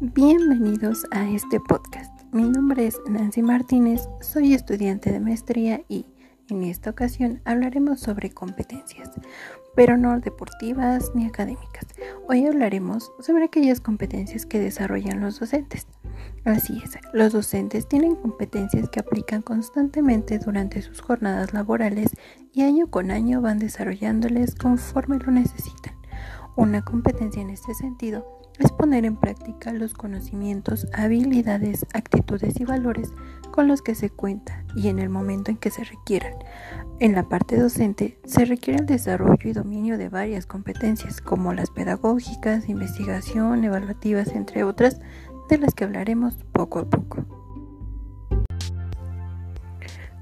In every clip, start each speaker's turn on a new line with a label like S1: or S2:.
S1: Bienvenidos a este podcast. Mi nombre es Nancy Martínez, soy estudiante de maestría y en esta ocasión hablaremos sobre competencias, pero no deportivas ni académicas. Hoy hablaremos sobre aquellas competencias que desarrollan los docentes. Así es, los docentes tienen competencias que aplican constantemente durante sus jornadas laborales y año con año van desarrollándoles conforme lo necesitan. Una competencia en este sentido es poner en práctica los conocimientos, habilidades, actitudes y valores con los que se cuenta y en el momento en que se requieran. En la parte docente se requiere el desarrollo y dominio de varias competencias como las pedagógicas, investigación, evaluativas, entre otras, de las que hablaremos poco a poco.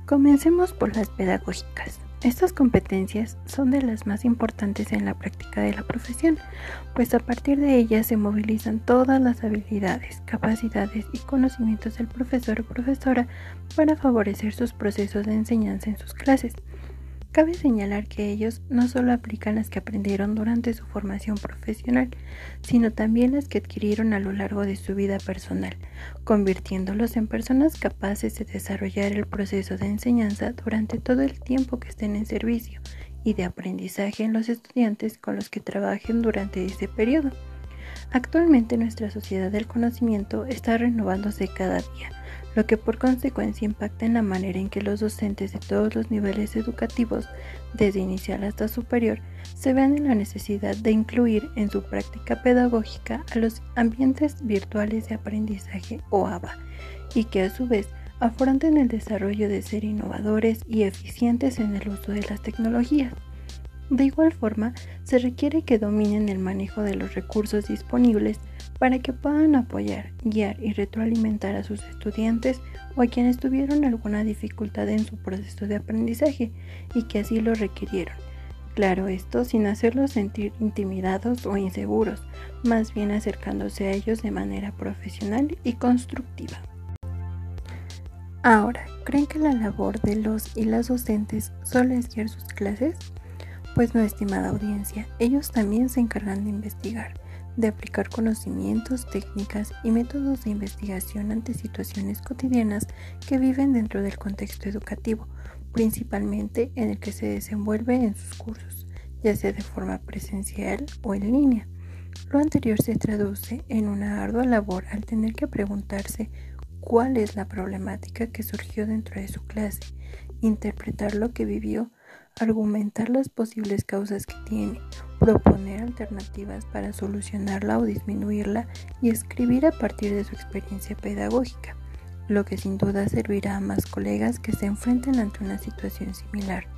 S1: Comencemos por las pedagógicas. Estas competencias son de las más importantes en la práctica de la profesión, pues a partir de ellas se movilizan todas las habilidades, capacidades y conocimientos del profesor o profesora para favorecer sus procesos de enseñanza en sus clases. Cabe señalar que ellos no solo aplican las que aprendieron durante su formación profesional, sino también las que adquirieron a lo largo de su vida personal, convirtiéndolos en personas capaces de desarrollar el proceso de enseñanza durante todo el tiempo que estén en servicio y de aprendizaje en los estudiantes con los que trabajen durante ese periodo. Actualmente nuestra sociedad del conocimiento está renovándose cada día lo que por consecuencia impacta en la manera en que los docentes de todos los niveles educativos, desde inicial hasta superior, se ven en la necesidad de incluir en su práctica pedagógica a los ambientes virtuales de aprendizaje o ABA, y que a su vez afronten el desarrollo de ser innovadores y eficientes en el uso de las tecnologías. De igual forma, se requiere que dominen el manejo de los recursos disponibles para que puedan apoyar, guiar y retroalimentar a sus estudiantes o a quienes tuvieron alguna dificultad en su proceso de aprendizaje y que así lo requirieron. Claro, esto sin hacerlos sentir intimidados o inseguros, más bien acercándose a ellos de manera profesional y constructiva. Ahora, ¿creen que la labor de los y las docentes solo es guiar sus clases? Pues no, estimada audiencia, ellos también se encargan de investigar, de aplicar conocimientos, técnicas y métodos de investigación ante situaciones cotidianas que viven dentro del contexto educativo, principalmente en el que se desenvuelve en sus cursos, ya sea de forma presencial o en línea. Lo anterior se traduce en una ardua labor al tener que preguntarse cuál es la problemática que surgió dentro de su clase, interpretar lo que vivió, argumentar las posibles causas que tiene, proponer alternativas para solucionarla o disminuirla y escribir a partir de su experiencia pedagógica, lo que sin duda servirá a más colegas que se enfrenten ante una situación similar.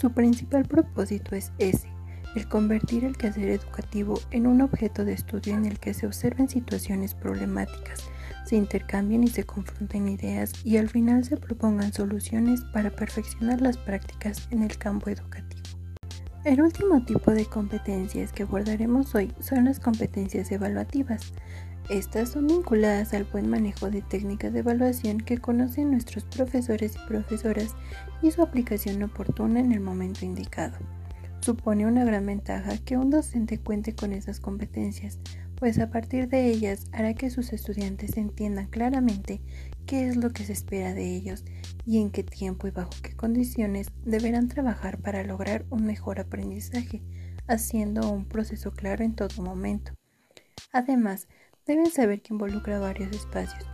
S1: Su principal propósito es ese, el convertir el quehacer educativo en un objeto de estudio en el que se observen situaciones problemáticas, se intercambien y se confronten ideas y al final se propongan soluciones para perfeccionar las prácticas en el campo educativo. El último tipo de competencias que abordaremos hoy son las competencias evaluativas. Estas son vinculadas al buen manejo de técnicas de evaluación que conocen nuestros profesores y profesoras y su aplicación oportuna en el momento indicado. Supone una gran ventaja que un docente cuente con esas competencias, pues a partir de ellas hará que sus estudiantes entiendan claramente qué es lo que se espera de ellos y en qué tiempo y bajo qué condiciones deberán trabajar para lograr un mejor aprendizaje, haciendo un proceso claro en todo momento. Además, deben saber que involucra varios espacios.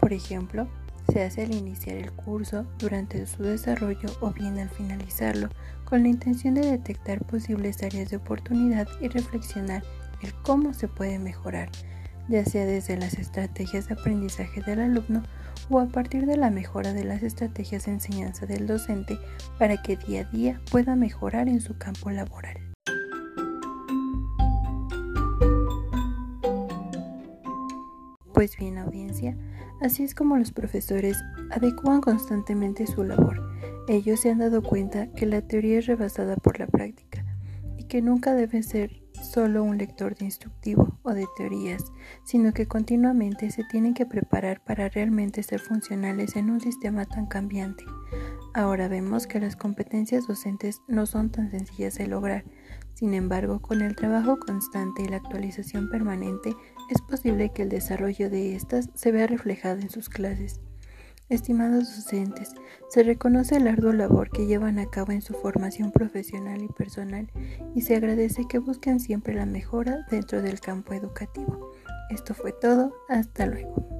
S1: Por ejemplo, se hace al iniciar el curso, durante su desarrollo o bien al finalizarlo, con la intención de detectar posibles áreas de oportunidad y reflexionar el cómo se puede mejorar, ya sea desde las estrategias de aprendizaje del alumno o a partir de la mejora de las estrategias de enseñanza del docente para que día a día pueda mejorar en su campo laboral. Pues bien, audiencia, así es como los profesores adecuan constantemente su labor. Ellos se han dado cuenta que la teoría es rebasada por la práctica y que nunca debe ser solo un lector de instructivo o de teorías, sino que continuamente se tienen que preparar para realmente ser funcionales en un sistema tan cambiante. Ahora vemos que las competencias docentes no son tan sencillas de lograr, Sin embargo, con el trabajo constante y la actualización permanente, es posible que el desarrollo de estas se vea reflejado en sus clases. Estimados docentes, se reconoce el arduo labor que llevan a cabo en su formación profesional y personal y se agradece que busquen siempre la mejora dentro del campo educativo. Esto fue todo, hasta luego.